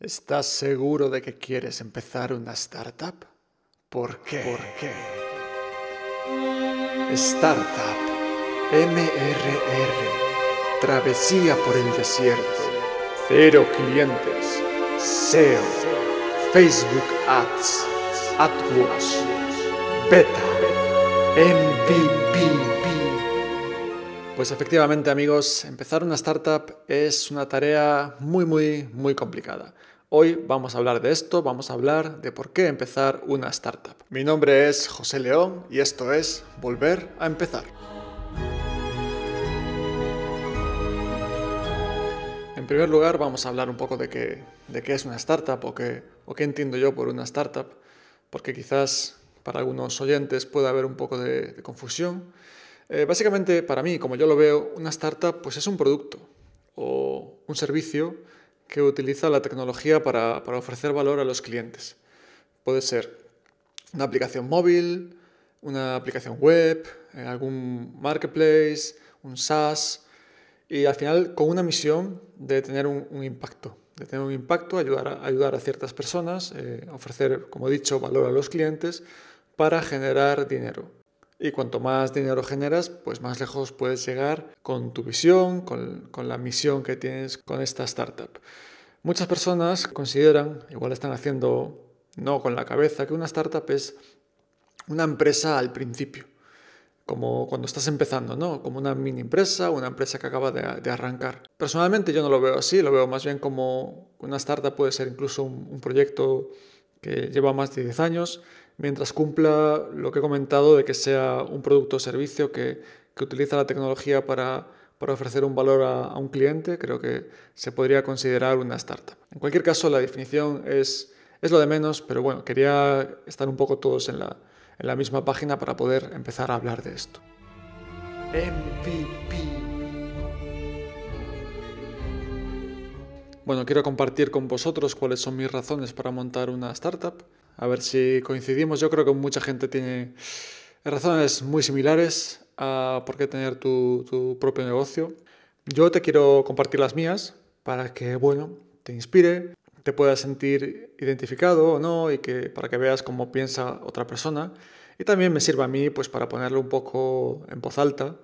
¿Estás seguro de que quieres empezar una startup? ¿Por qué? ¿Por qué? Startup MRR. Travesía por el desierto. Cero clientes. SEO. Facebook Ads. AdWords. Beta. MVP. Pues efectivamente amigos, empezar una startup es una tarea muy muy muy complicada. Hoy vamos a hablar de esto, vamos a hablar de por qué empezar una startup. Mi nombre es José León y esto es Volver a empezar. En primer lugar vamos a hablar un poco de qué, es una startup o qué, o entiendo yo por una startup, porque quizás para algunos oyentes pueda haber un poco de, de confusión. Eh, básicamente, para mí, como yo lo veo, una startup pues es un producto o un servicio que utiliza la tecnología para, ofrecer valor a los clientes. Puede ser una aplicación móvil, una aplicación web, eh, algún marketplace, un SaaS, y al final con una misión de tener un, impacto, de tener un impacto, ayudar a, ayudar a ciertas personas, eh, ofrecer, como he dicho, valor a los clientes para generar dinero. Y cuanto más dinero generas, pues más lejos puedes llegar con tu visión, con, la misión que tienes con esta startup. Muchas personas consideran, igual están haciendo no con la cabeza, que una startup es una empresa al principio, como cuando estás empezando, ¿no? Como una mini empresa, una empresa que acaba de, arrancar. Personalmente yo no lo veo así, lo veo más bien como una startup puede ser incluso un, un proyecto que lleva más de 10 años, mientras cumpla lo que he comentado de que sea un producto o servicio que, que utiliza la tecnología para, para ofrecer un valor a, a, un cliente, creo que se podría considerar una startup. En cualquier caso, la definición es, es lo de menos, pero bueno, quería estar un poco todos en la, en la misma página para poder empezar a hablar de esto. MVP. Bueno, quiero compartir con vosotros cuáles son mis razones para montar una startup a ver si coincidimos. Yo creo que mucha gente tiene razones muy similares a por qué tener tu, propio negocio. Yo te quiero compartir las mías para que, bueno, te inspire, te puedas sentir identificado o no y que para que veas cómo piensa otra persona. Y también me sirva a mí pues para ponerlo un poco en voz alta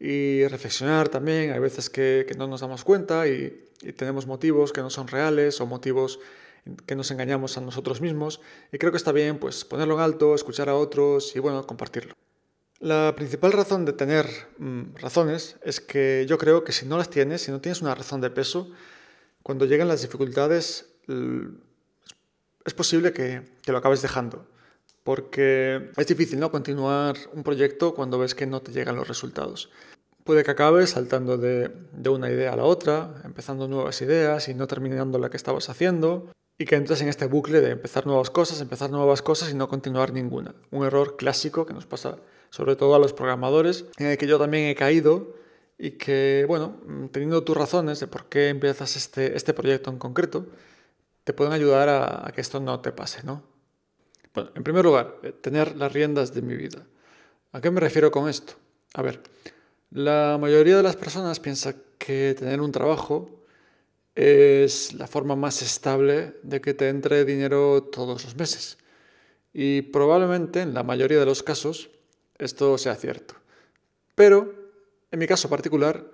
y reflexionar también. Hay veces que, no nos damos cuenta y, y tenemos motivos que no son reales o motivos que nos engañamos a nosotros mismos y creo que está bien pues ponerlo en alto, escuchar a otros y bueno, compartirlo. La principal razón de tener mm, razones es que yo creo que si no las tienes, si no tienes una razón de peso, cuando lleguen las dificultades es posible que, que lo acabes dejando. Porque es difícil ¿no? continuar un proyecto cuando ves que no te llegan los resultados. Puede que acabes saltando de, de, una idea a la otra, empezando nuevas ideas y no terminando la que estabas haciendo y que entres en este bucle de empezar nuevas cosas, empezar nuevas cosas y no continuar ninguna. Un error clásico que nos pasa sobre todo a los programadores, en el que yo también he caído y que, bueno, teniendo tus razones de por qué empiezas este, este proyecto en concreto, te pueden ayudar a, a que esto no te pase, ¿no? Bueno, en primer lugar, eh, tener las riendas de mi vida. ¿A qué me refiero con esto? A ver, la mayoría de las personas piensa que tener un trabajo es la forma más estable de que te entre dinero todos los meses. Y probablemente en la mayoría de los casos esto sea cierto. Pero en mi caso particular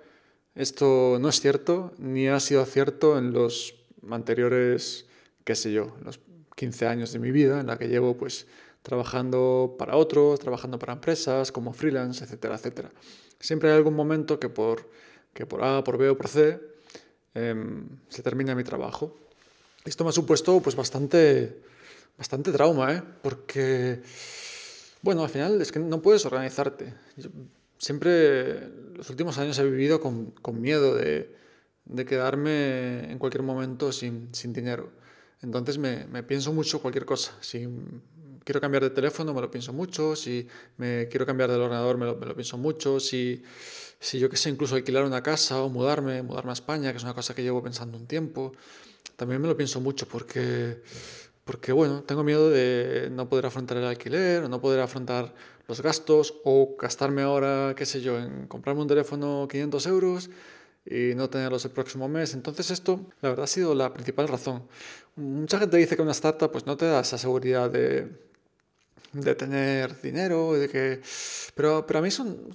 esto no es cierto ni ha sido cierto en los anteriores, qué sé yo, los 15 años de mi vida en la que llevo pues trabajando para otros, trabajando para empresas, como freelance, etcétera, etcétera. Siempre hay algún momento que por, que por A, por B o por C Em, se termina mi trabajo. Esto me ha supuesto pues bastante, bastante trauma, ¿eh? porque, bueno, al final es que no puedes organizarte. siempre, los últimos años he vivido con, con miedo de, de, quedarme en cualquier momento sin, sin dinero. Entonces me, me, pienso mucho cualquier cosa. Si quiero cambiar de teléfono, me lo pienso mucho. Si me quiero cambiar del ordenador, me lo, me lo pienso mucho. Si si yo que sé, incluso alquilar una casa o mudarme, mudarme a España, que es una cosa que llevo pensando un tiempo, también me lo pienso mucho porque, porque bueno, tengo miedo de no poder afrontar el alquiler, o no poder afrontar los gastos, o gastarme ahora, qué sé yo, en comprarme un teléfono 500 euros y no tenerlos el próximo mes. Entonces esto, la verdad, ha sido la principal razón. Mucha gente dice que una startup pues, no te da esa seguridad de, de tener dinero, de que... Pero, pero a mí son,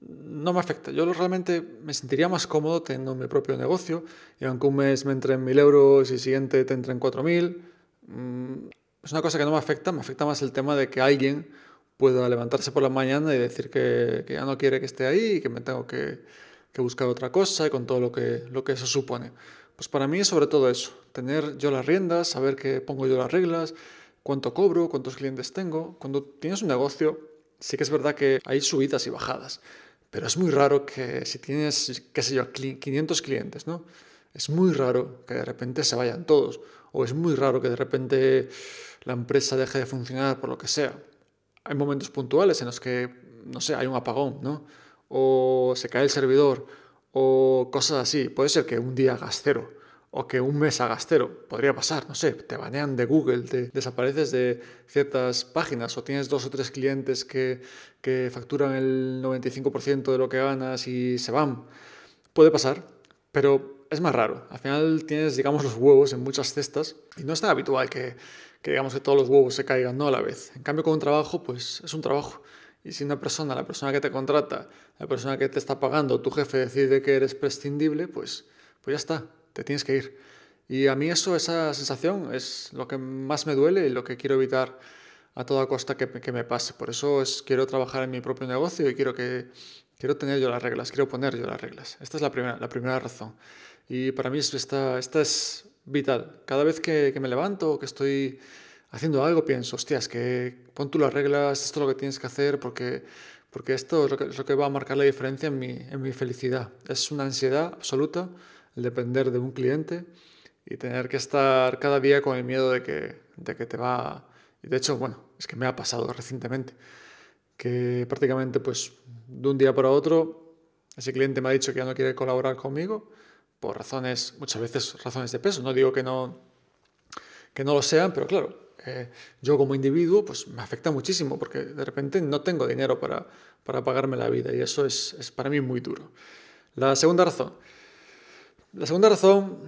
no me afecta. Yo realmente me sentiría más cómodo teniendo mi propio negocio y aunque un mes me entren mil euros y siguiente te entren cuatro mil, mm, es una cosa que no me afecta, me afecta más el tema de que alguien pueda levantarse por la mañana y decir que, que ya no quiere que esté ahí y que me tengo que, que, buscar otra cosa y con todo lo que, lo que eso supone. Pues para mí es sobre todo eso, tener yo las riendas, saber que pongo yo las reglas, cuánto cobro, cuántos clientes tengo. Cuando tienes un negocio, sí que es verdad que hay subidas y bajadas, pero es muy raro que si tienes, qué sé yo, 500 clientes, ¿no? Es muy raro que de repente se vayan todos, o es muy raro que de repente la empresa deje de funcionar por lo que sea. Hay momentos puntuales en los que, no sé, hay un apagón, ¿no? O se cae el servidor, o cosas así. Puede ser que un día hagas cero, o que un mes hagas cero. Podría pasar, no sé, te banean de Google, te desapareces de ciertas páginas o tienes dos o tres clientes que, que facturan el 95% de lo que ganas y se van. Puede pasar, pero es más raro. Al final tienes, digamos, los huevos en muchas cestas y no es tan habitual que, que digamos que todos los huevos se caigan, no a la vez. En cambio, con un trabajo, pues es un trabajo. Y si una persona, la persona que te contrata, la persona que te está pagando, tu jefe decide que eres prescindible, pues, pues ya está te tienes que ir. Y a mí eso, esa sensación es lo que más me duele y lo que quiero evitar a toda costa que, que me pase. Por eso es, quiero trabajar en mi propio negocio y quiero, que, quiero tener yo las reglas, quiero poner yo las reglas. Esta es la primera, la primera razón. Y para mí esta, esta es vital. Cada vez que, que me levanto o que estoy haciendo algo, pienso, hostias, que pon tú las reglas, esto es lo que tienes que hacer porque, porque esto es lo, que, es lo que va a marcar la diferencia en mi, en mi felicidad. Es una ansiedad absoluta el depender de un cliente y tener que estar cada día con el miedo de que, de que te va... Y de hecho, bueno, es que me ha pasado recientemente, que prácticamente pues de un día para otro ese cliente me ha dicho que ya no quiere colaborar conmigo por razones, muchas veces razones de peso. No digo que no, que no lo sean, pero claro, eh, yo como individuo pues me afecta muchísimo porque de repente no tengo dinero para, para pagarme la vida y eso es, es para mí muy duro. La segunda razón, la segunda razón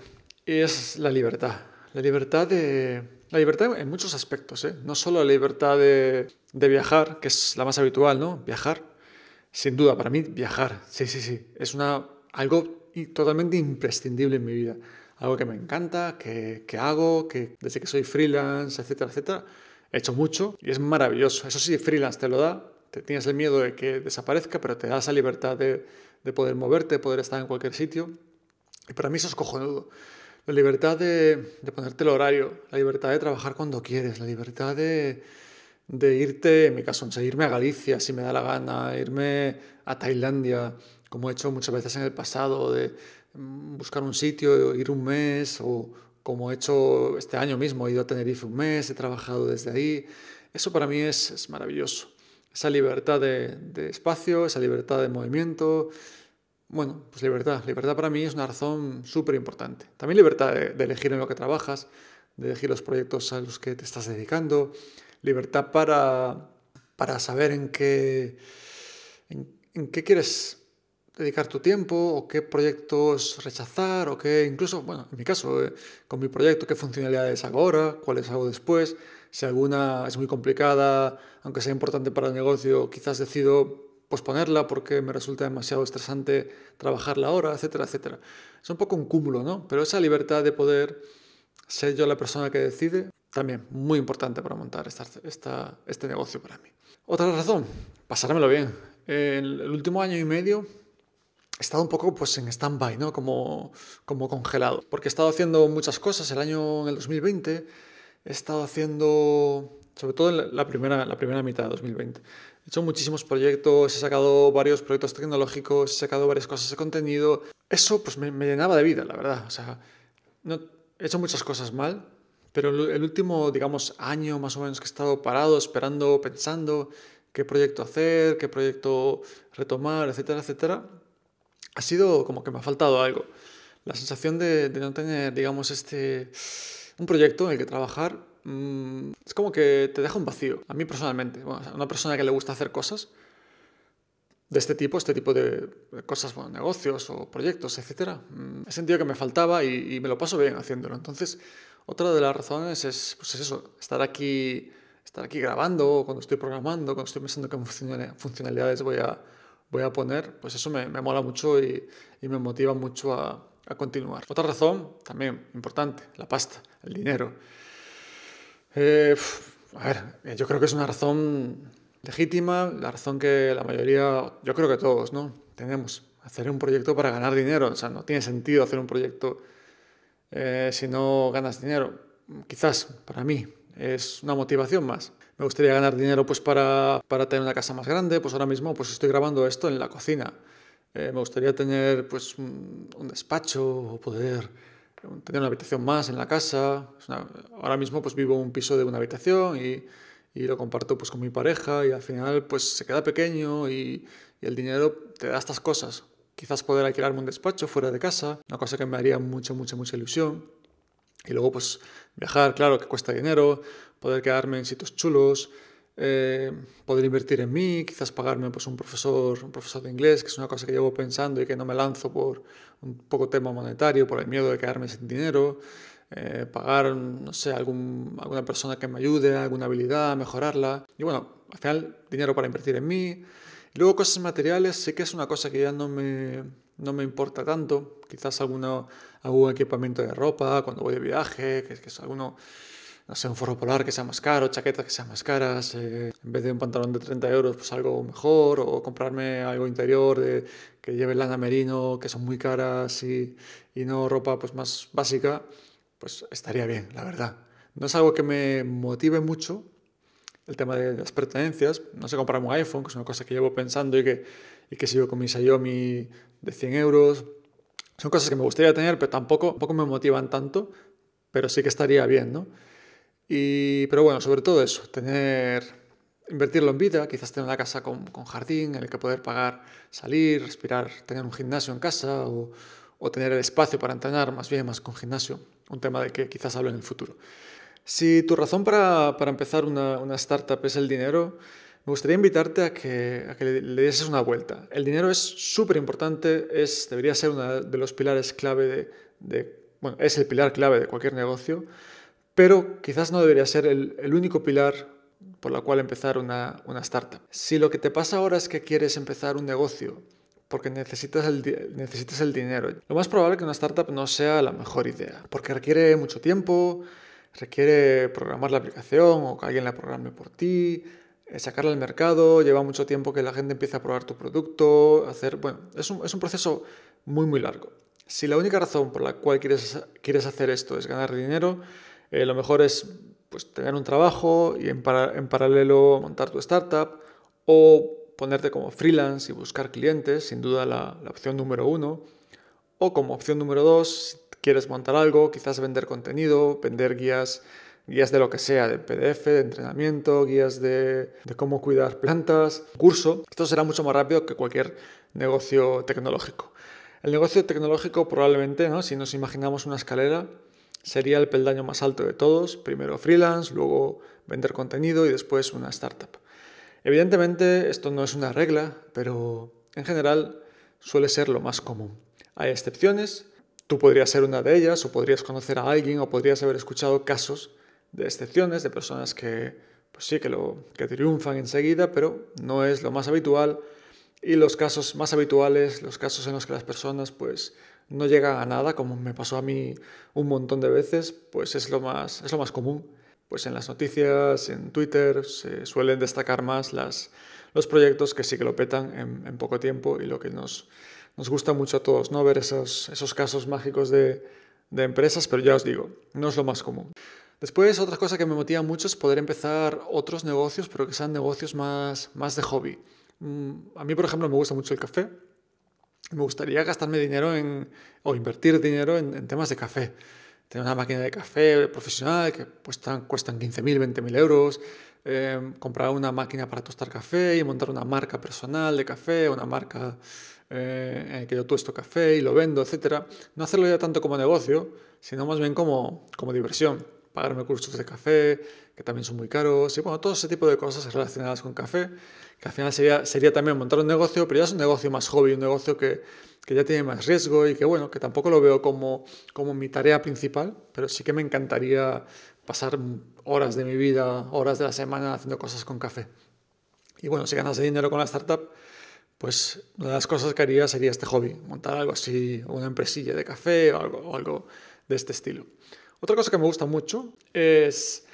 es la libertad. La libertad de... La libertad en muchos aspectos, ¿eh? no solo la libertad de, de, viajar, que es la más habitual, ¿no? Viajar, sin duda, para mí viajar, sí, sí, sí, es una, algo totalmente imprescindible en mi vida. Algo que me encanta, que, que hago, que desde que soy freelance, etcétera, etcétera, he hecho mucho y es maravilloso. Eso sí, freelance te lo da, te tienes el miedo de que desaparezca, pero te da esa libertad de, de poder moverte, de poder estar en cualquier sitio y para mí eso es cojonudo. La libertad de, de ponerte el horario, la libertad de trabajar cuando quieres, la libertad de, de irte, en mi caso, irme a Galicia si me da la gana, irme a Tailandia, como he hecho muchas veces en el pasado, de mm, buscar un sitio, ir un mes, o como he hecho este año mismo, he ido a Tenerife un mes, he trabajado desde ahí. Eso para mí es, es maravilloso. Esa libertad de, de espacio, esa libertad de movimiento, bueno, pues libertad. Libertad para mí es una razón súper importante. También libertad de, elegir en lo que trabajas, de elegir los proyectos a los que te estás dedicando. Libertad para, para saber en qué, en, qué quieres dedicar tu tiempo o qué proyectos rechazar o qué, incluso, bueno, en mi caso, eh, con mi proyecto, qué funcionalidades hago ahora, cuáles hago después. Si alguna es muy complicada, aunque sea importante para el negocio, quizás decido posponerla porque me resulta demasiado estresante trabajarla ahora, etcétera, etcétera. Es un poco un cúmulo, ¿no? Pero esa libertad de poder ser yo la persona que decide, también muy importante para montar esta, esta, este negocio para mí. Otra razón, pasármelo bien. En el último año y medio he estado un poco pues, en stand-by, ¿no? Como, como congelado. Porque he estado haciendo muchas cosas. El año, en el 2020, he estado haciendo, sobre todo en la primera, la primera mitad de 2020, He hecho muchísimos proyectos, he sacado varios proyectos tecnológicos, he sacado varias cosas de contenido. Eso pues me, llenaba de vida, la verdad. O sea, no, he hecho muchas cosas mal, pero el último, digamos, año más o menos que he estado parado, esperando, pensando qué proyecto hacer, qué proyecto retomar, etcétera, etcétera, ha sido como que me ha faltado algo. La sensación de, de no tener, digamos, este, un proyecto en el que trabajar Mm, es como que te deja un vacío. A mí personalmente, bueno, una persona que le gusta hacer cosas, de este tipo, este tipo de cosas, bueno, negocios o proyectos, etc. Mm, he sentido que me faltaba y, me lo paso bien haciéndolo. Entonces, otra de las razones es, pues es eso, estar aquí, estar aquí grabando, cuando estoy programando, cuando estoy pensando qué funcionalidades voy a, voy a poner, pues eso me, me mola mucho y, y, me motiva mucho a, a continuar. Otra razón, también importante, la pasta, el dinero. Eh, a ver, yo creo que es una razón legítima, la razón que la mayoría, yo creo que todos, ¿no? Tenemos. Hacer un proyecto para ganar dinero. O sea, no tiene sentido hacer un proyecto eh, si no ganas dinero. Quizás para mí es una motivación más. Me gustaría ganar dinero pues para, para tener una casa más grande. Pues ahora mismo pues estoy grabando esto en la cocina. Eh, me gustaría tener pues un, despacho o poder tener una habitación más en la casa. ahora mismo pues vivo un piso de una habitación y y lo comparto pues con mi pareja y al final pues se queda pequeño y, el dinero te da estas cosas. Quizás poder alquilarme un despacho fuera de casa, una cosa que me haría mucha, mucha, mucha ilusión. Y luego pues viajar, claro, que cuesta dinero, poder quedarme en sitios chulos, eh, poder invertir en mí, quizás pagarme pues un profesor, un profesor de inglés, que es una cosa que llevo pensando y que no me lanzo por un poco tema monetario, por el miedo de quedarme sin dinero. Eh, pagar, no sé, algún, alguna persona que me ayude, alguna habilidad, mejorarla. Y bueno, al final, dinero para invertir en mí. Luego cosas materiales, sé que es una cosa que ya no me, no me importa tanto. Quizás alguno, algún equipamiento de ropa cuando voy de viaje, que, que es alguno, no sé, un forro polar que sea más caro, chaquetas que sean más caras, eh, en vez de un pantalón de 30 euros, pues algo mejor, o comprarme algo interior de, que lleve lana merino, que son muy caras, y, y no ropa pues más básica pues estaría bien, la verdad. No es algo que me motive mucho el tema de las pertenencias. No sé comprarme un iPhone, que es una cosa que llevo pensando y que, y que sigo con mi Xiaomi de 100 euros. Son cosas que me gustaría tener, pero tampoco, tampoco me motivan tanto, pero sí que estaría bien, ¿no? Y, pero bueno, sobre todo eso, tener, invertirlo en vida, quizás tener una casa con, con jardín en el que poder pagar, salir, respirar, tener un gimnasio en casa o, tener el espacio para entrenar, más bien más con gimnasio, un tema de que quizás hablo en el futuro. Si tu razón para, para empezar una, una, startup es el dinero, me gustaría invitarte a que, a que le, le dieses una vuelta. El dinero es súper importante, es, debería ser uno de los pilares clave de, de, bueno, es el pilar clave de cualquier negocio, pero quizás no debería ser el, único pilar por la cual empezar una, una startup. Si lo que te pasa ahora es que quieres empezar un negocio porque necesitas el, necesitas el dinero. Lo más probable es que una startup no sea la mejor idea, porque requiere mucho tiempo, requiere programar la aplicación o que alguien la programe por ti, eh, sacarla al mercado, lleva mucho tiempo que la gente empiece a probar tu producto, hacer, bueno, es un, es un proceso muy muy largo. Si la única razón por la cual quieres, quieres hacer esto es ganar dinero, eh, lo mejor es pues, tener un trabajo y en, para, en paralelo montar tu startup o ponerte como freelance y buscar clientes, sin duda la, opción número uno. O como opción número dos, quieres montar algo, quizás vender contenido, vender guías, guías de lo que sea, de PDF, de entrenamiento, guías de, de cómo cuidar plantas, curso. Esto será mucho más rápido que cualquier negocio tecnológico. El negocio tecnológico probablemente, ¿no? si nos imaginamos una escalera, sería el peldaño más alto de todos. Primero freelance, luego vender contenido y después una startup. Evidentemente esto no es una regla, pero en general suele ser lo más común. Hay excepciones, tú podrías ser una de ellas o podrías conocer a alguien o podrías haber escuchado casos de excepciones, de personas que pues sí que lo que triunfan enseguida, pero no es lo más habitual y los casos más habituales, los casos en los que las personas pues no llegan a nada, como me pasó a mí un montón de veces, pues es lo más es lo más común pues en las noticias, en Twitter, se suelen destacar más las, los proyectos que sí que lo petan en, poco tiempo y lo que nos, nos gusta mucho a todos, ¿no? Ver esos, esos casos mágicos de, de empresas, pero ya os digo, no es lo más común. Después, otra cosa que me motiva mucho es poder empezar otros negocios, pero que sean negocios más, más de hobby. Mm, a mí, por ejemplo, me gusta mucho el café. Me gustaría gastarme dinero en, o invertir dinero en, temas de café tener una máquina de café profesional que cuestan, cuestan 15.000, 20.000 euros, eh, comprar una máquina para tostar café y montar una marca personal de café, una marca eh, en la que yo tosto café y lo vendo, etc. No hacerlo ya tanto como negocio, sino más bien como, como diversión, pagarme cursos de café, que también son muy caros, y bueno, todo ese tipo de cosas relacionadas con café, que al final sería, sería también montar un negocio, pero ya es un negocio más hobby, un negocio que, que ya tiene más riesgo y que bueno, que tampoco lo veo como, como mi tarea principal, pero sí que me encantaría pasar horas de mi vida, horas de la semana haciendo cosas con café. Y bueno, si ganas dinero con la startup, pues una de las cosas que haría sería este hobby, montar algo así, una empresilla de café o algo, o algo de este estilo. Otra cosa que me gusta mucho es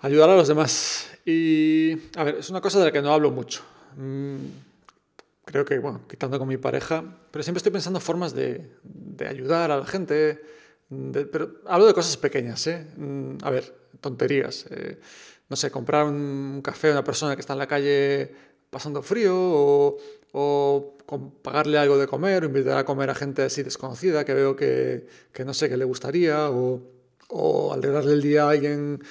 ayudar a los demás. Y, a ver, es una cosa de la que no hablo mucho. Mm, creo que, bueno, quitando con mi pareja, pero siempre estoy pensando formas de, de ayudar a la gente. pero hablo de cosas pequeñas, ¿eh? Mm, a ver, tonterías. Eh, no sé, comprar un café a una persona que está en la calle pasando frío o pagarle algo de comer o invitar a comer a gente así desconocida que veo que, que no sé, que le gustaría o, o alegrarle el día a alguien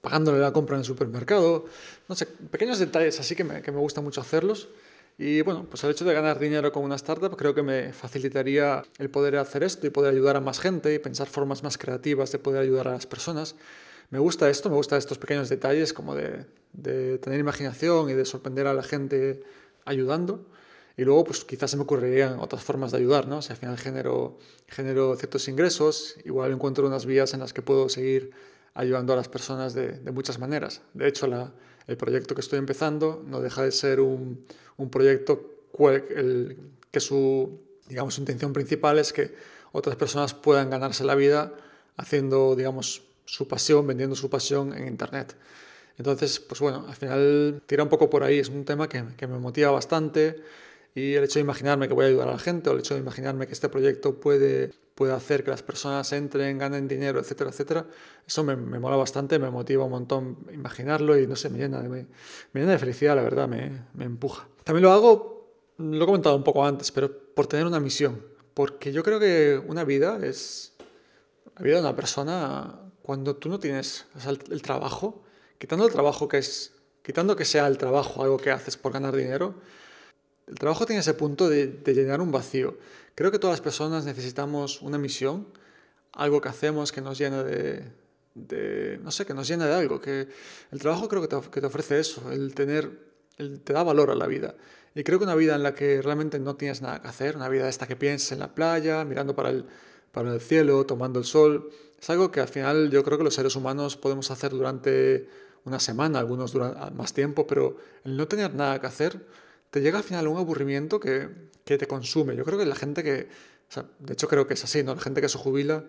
pagándole la compra en el supermercado. No sé, pequeños detalles así que me, que me gusta mucho hacerlos. Y bueno, pues el hecho de ganar dinero con una startup creo que me facilitaría el poder hacer esto y poder ayudar a más gente y pensar formas más creativas de poder ayudar a las personas. Me gusta esto, me gustan estos pequeños detalles como de, de tener imaginación y de sorprender a la gente ayudando. Y luego, pues quizás se me ocurrirían otras formas de ayudar, ¿no? Si al final genero, genero ciertos ingresos, igual encuentro unas vías en las que puedo seguir ayudando a las personas de, de muchas maneras. De hecho, la, el proyecto que estoy empezando no deja de ser un, un proyecto el, que su, digamos, su intención principal es que otras personas puedan ganarse la vida haciendo, digamos, su pasión, vendiendo su pasión en Internet. Entonces, pues bueno, al final tira un poco por ahí, es un tema que, que me motiva bastante y el hecho de imaginarme que voy a ayudar a la gente o el hecho de imaginarme que este proyecto puede, puede hacer que las personas entren, ganen dinero, etcétera, etcétera, eso me, me mola bastante, me motiva un montón imaginarlo y no sé, me llena de, me, me llena de felicidad, la verdad, me, me empuja. También lo hago, lo he comentado un poco antes, pero por tener una misión, porque yo creo que una vida es, la vida de una persona, cuando tú no tienes el, el trabajo, quitando el trabajo que es, quitando que sea el trabajo algo que haces por ganar dinero, el trabajo tiene ese punto de, llenar un vacío. Creo que todas las personas necesitamos una misión, algo que hacemos que nos llena de, no sé, que nos llena de algo. Que el trabajo creo que te, ofrece eso, el tener, te da valor a la vida. Y creo que una vida en la que realmente no tienes nada que hacer, una vida esta que pienses en la playa, mirando para el, para el cielo, tomando el sol, es algo que al final yo creo que los seres humanos podemos hacer durante una semana, algunos duran más tiempo, pero el no tener nada que hacer te llega al final un aburrimiento que, que te consume. Yo creo que la gente que, o sea, de hecho creo que es así, ¿no? La gente que se jubila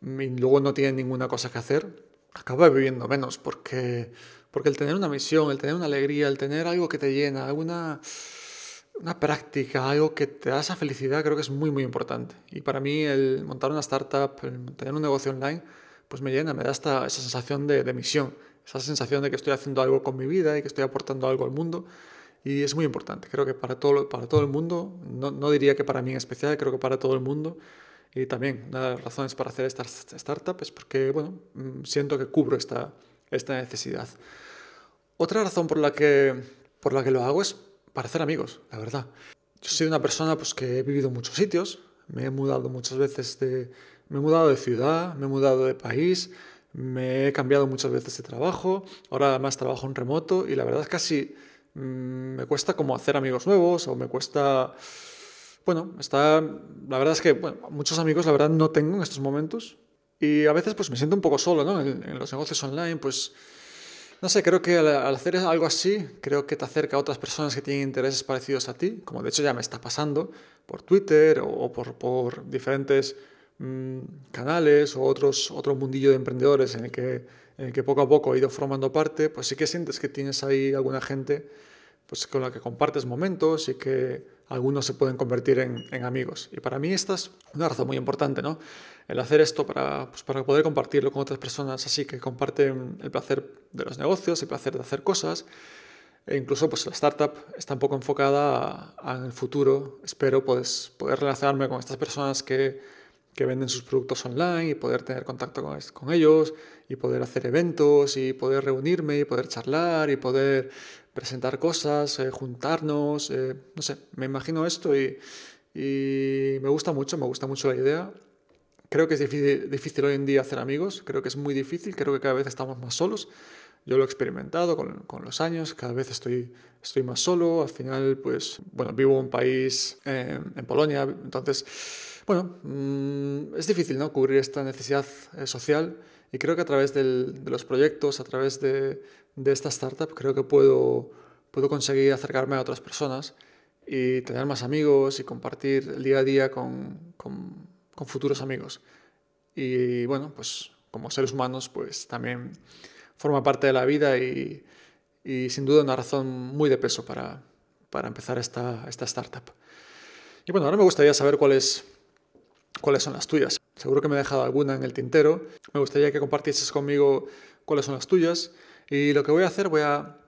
y luego no tiene ninguna cosa que hacer, acaba viviendo menos, porque, porque el tener una misión, el tener una alegría, el tener algo que te llena, alguna una práctica, algo que te da esa felicidad, creo que es muy, muy importante. Y para mí el montar una startup, el tener un negocio online, pues me llena, me da esta, esa sensación de, de misión, esa sensación de que estoy haciendo algo con mi vida y que estoy aportando algo al mundo y es muy importante. Creo que para todo, para todo el mundo, no, no diría que para mí en especial, creo que para todo el mundo. Y también una de las razones para hacer esta startup es porque, bueno, mm, siento que cubro esta, esta necesidad. Otra razón por la, que, por la que lo hago es para hacer amigos, la verdad. Yo soy una persona pues, que he vivido en muchos sitios, me he mudado muchas veces de... Me he mudado de ciudad, me he mudado de país, me he cambiado muchas veces de trabajo, ahora además trabajo en remoto y la verdad es que mmm, me cuesta como hacer amigos nuevos o me cuesta... Bueno, está, la verdad es que muchos amigos la verdad no tengo en estos momentos y a veces pues me siento un poco solo, ¿no? En, los negocios online, pues no sé, creo que al, hacer algo así, creo que te acerca a otras personas que tienen intereses parecidos a ti, como de hecho ya me está pasando por Twitter o, por, por, diferentes mmm, canales o otros, otro mundillo de emprendedores en el que el que poco a poco he ido formando parte, pues sí que sientes que tienes ahí alguna gente pues, con la que compartes momentos y que algunos se pueden convertir en, amigos. Y para mí esta es una razón muy importante, ¿no? El hacer esto para, pues, para poder compartirlo con otras personas así que comparten el placer de los negocios, el placer de hacer cosas. E incluso pues la startup está un poco enfocada en el futuro. Espero pues, poder relacionarme con estas personas que que venden sus productos online y poder tener contacto con, ellos y poder hacer eventos y poder reunirme y poder charlar y poder presentar cosas, eh, juntarnos, eh, no sé, me imagino esto y, me gusta mucho, me gusta mucho la idea Creo que es difícil, difícil hoy en día hacer amigos, creo que es muy difícil, creo que cada vez estamos más solos. Yo lo he experimentado con, con, los años, cada vez estoy, estoy más solo, al final, pues, bueno, vivo en un país, eh, en Polonia, entonces, bueno, mmm, es difícil, ¿no? Cubrir esta necesidad eh, social y creo que a través del, de los proyectos, a través de, de, esta startup, creo que puedo, puedo conseguir acercarme a otras personas y tener más amigos y compartir el día a día con, con, con futuros amigos. Y bueno, pues como seres humanos, pues también forma parte de la vida y, y sin duda una razón muy de peso para, para empezar esta, esta startup. Y bueno, ahora me gustaría saber cuáles, cuáles son las tuyas. Seguro que me he dejado alguna en el tintero. Me gustaría que compartieses conmigo cuáles son las tuyas. Y lo que voy a hacer, voy a,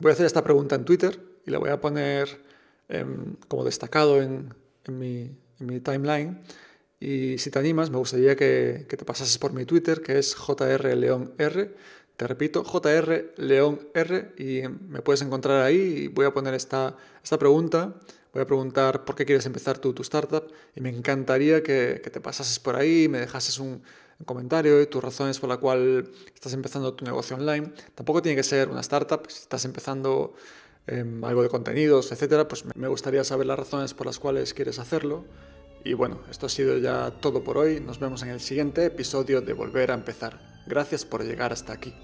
voy a hacer esta pregunta en Twitter y la voy a poner eh, como destacado en, en, mi, mi timeline. Y si te animas, me gustaría que, que, te pasases por mi Twitter, que es jrleonr. Te repito, JR León R y me puedes encontrar ahí y voy a poner esta, esta pregunta. Voy a preguntar por qué quieres empezar tu, tu startup y me encantaría que, que, te pasases por ahí, me dejases un, comentario y tus razones por la cual estás empezando tu negocio online. Tampoco tiene que ser una startup, si estás empezando eh, algo de contenidos, etcétera, pues me gustaría saber las razones por las cuales quieres hacerlo. Y bueno, esto ha sido ya todo por hoy. Nos vemos en el siguiente episodio de Volver a empezar. Gracias por llegar hasta aquí.